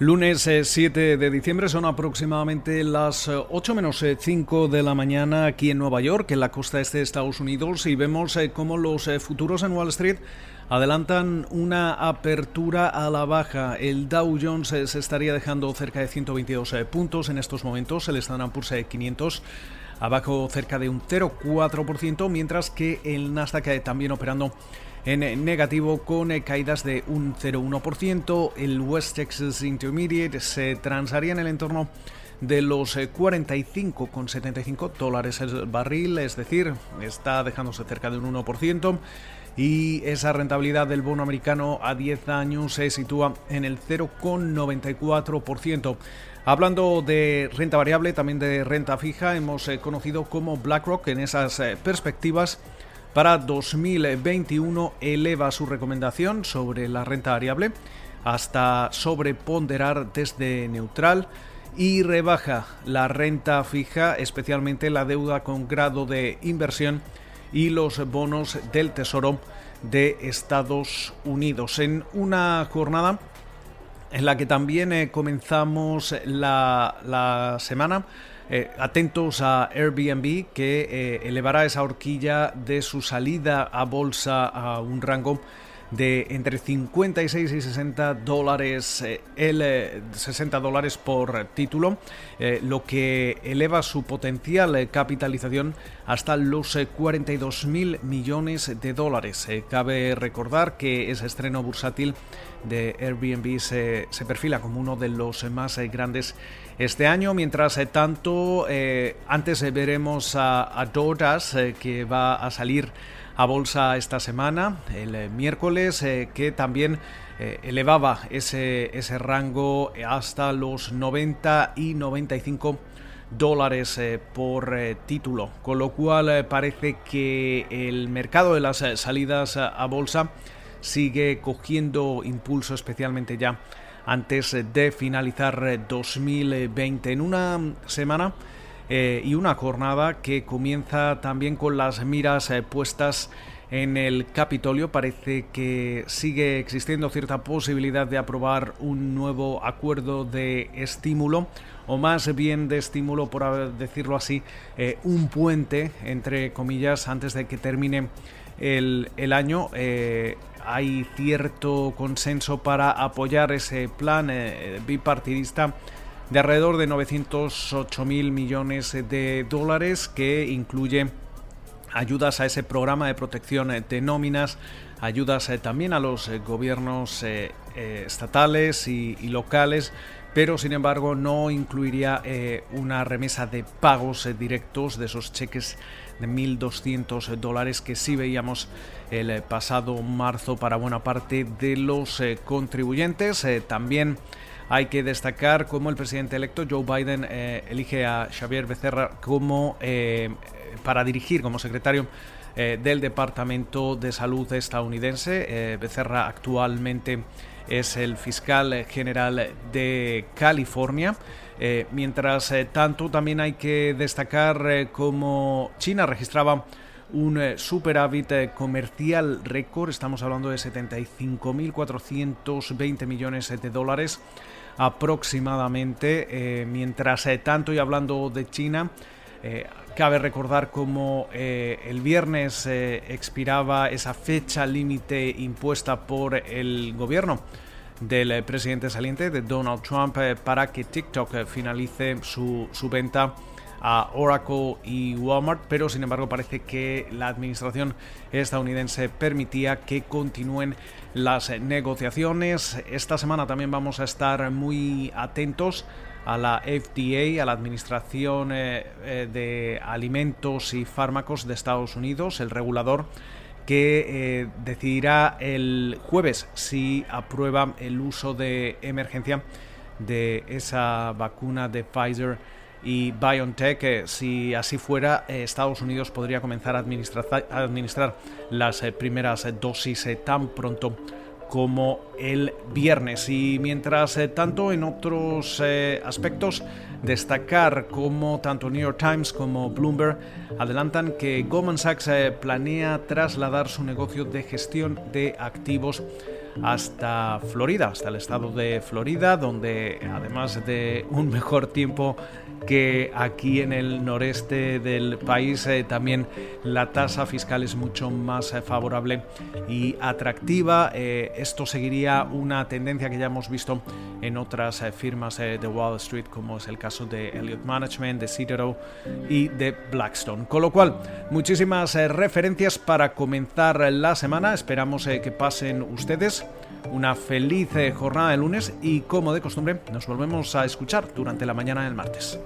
Lunes 7 eh, de diciembre son aproximadamente las 8 eh, menos 5 eh, de la mañana aquí en Nueva York, en la costa este de Estados Unidos, y vemos cómo los futuros en Wall Street adelantan una apertura a la baja. El Dow Jones se estaría dejando cerca de 122 puntos en estos momentos, el Standard Poor's 500 abajo cerca de un 0,4%, mientras que el Nasdaq también operando en negativo con eh, caídas de un 0,1%. El West Texas Intermediate se transaría en el entorno de los 45,75 eh, dólares el barril, es decir, está dejándose cerca de un 1% y esa rentabilidad del bono americano a 10 años se sitúa en el 0,94%. Hablando de renta variable, también de renta fija, hemos eh, conocido como BlackRock en esas perspectivas para 2021 eleva su recomendación sobre la renta variable hasta sobreponderar desde neutral y rebaja la renta fija, especialmente la deuda con grado de inversión y los bonos del Tesoro de Estados Unidos. En una jornada en la que también eh, comenzamos la, la semana eh, atentos a Airbnb que eh, elevará esa horquilla de su salida a bolsa a un rango de entre 56 y 60 dólares, eh, el, 60 dólares por título, lo que eleva su potencial capitalización hasta los 42 mil millones de dólares. cabe recordar que ese estreno bursátil de Airbnb se, se perfila como uno de los más grandes este año. Mientras eh, tanto, eh, antes eh, veremos a, a que va a salir a bolsa esta semana, el miércoles, que también elevaba ese, ese rango hasta los 90 y 95 dólares por título, con lo cual parece que el mercado de las salidas a bolsa sigue cogiendo impulso especialmente ya antes de finalizar 2020 en una semana eh, y una jornada que comienza también con las miras eh, puestas en el Capitolio. Parece que sigue existiendo cierta posibilidad de aprobar un nuevo acuerdo de estímulo, o más bien de estímulo, por decirlo así, eh, un puente, entre comillas, antes de que termine el, año hay cierto consenso para apoyar ese plan bipartidista de alrededor de 908 mil millones de dólares que incluye ayudas a ese programa de protección de nóminas, ayudas eh, también a los eh, gobiernos estatales y, locales, pero sin embargo no incluiría una remesa de pagos directos de esos cheques de 1.200 dólares que sí veíamos el pasado marzo para buena parte de los eh, contribuyentes. Eh, también hay que destacar cómo el presidente electo Joe Biden eh, elige a Xavier Becerra como para dirigir como secretario del Departamento de Salud estadounidense. Becerra actualmente es el fiscal general de California. mientras tanto, también hay que destacar cómo China registraba un eh, superávit eh, comercial récord, estamos hablando de 75.420 millones de dólares aproximadamente, eh, mientras tanto y hablando de China, cabe recordar cómo el viernes expiraba esa fecha límite impuesta por el gobierno del presidente saliente de Donald Trump para que TikTok finalice su, su venta a Oracle y Walmart, pero sin embargo parece que la administración estadounidense permitía que continúen las negociaciones. Esta semana también vamos a estar muy atentos a la FDA, a la Administración eh, eh, de Alimentos y Fármacos de Estados Unidos, el regulador que eh, decidirá el jueves si aprueba el uso de emergencia de esa vacuna de Pfizer y BioNTech. si así fuera, eh, Estados Unidos podría comenzar a administrar, las eh, primeras eh, dosis tan pronto como el viernes. Y mientras tanto, en otros aspectos, destacar como tanto New York Times como Bloomberg adelantan que Goldman Sachs planea trasladar su negocio de gestión de activos hasta Florida, hasta el estado de Florida, donde además de un mejor tiempo que aquí en el noreste del país eh, también la tasa fiscal es mucho más eh, favorable y atractiva. Eh, esto seguiría una tendencia que ya hemos visto en otras firmas de Wall Street, como es el caso de Elliott Management, de Citadel y de Blackstone. Con lo cual, muchísimas referencias para comenzar la semana. Esperamos que pasen ustedes una feliz jornada de lunes y como de costumbre nos volvemos a escuchar durante la mañana del martes.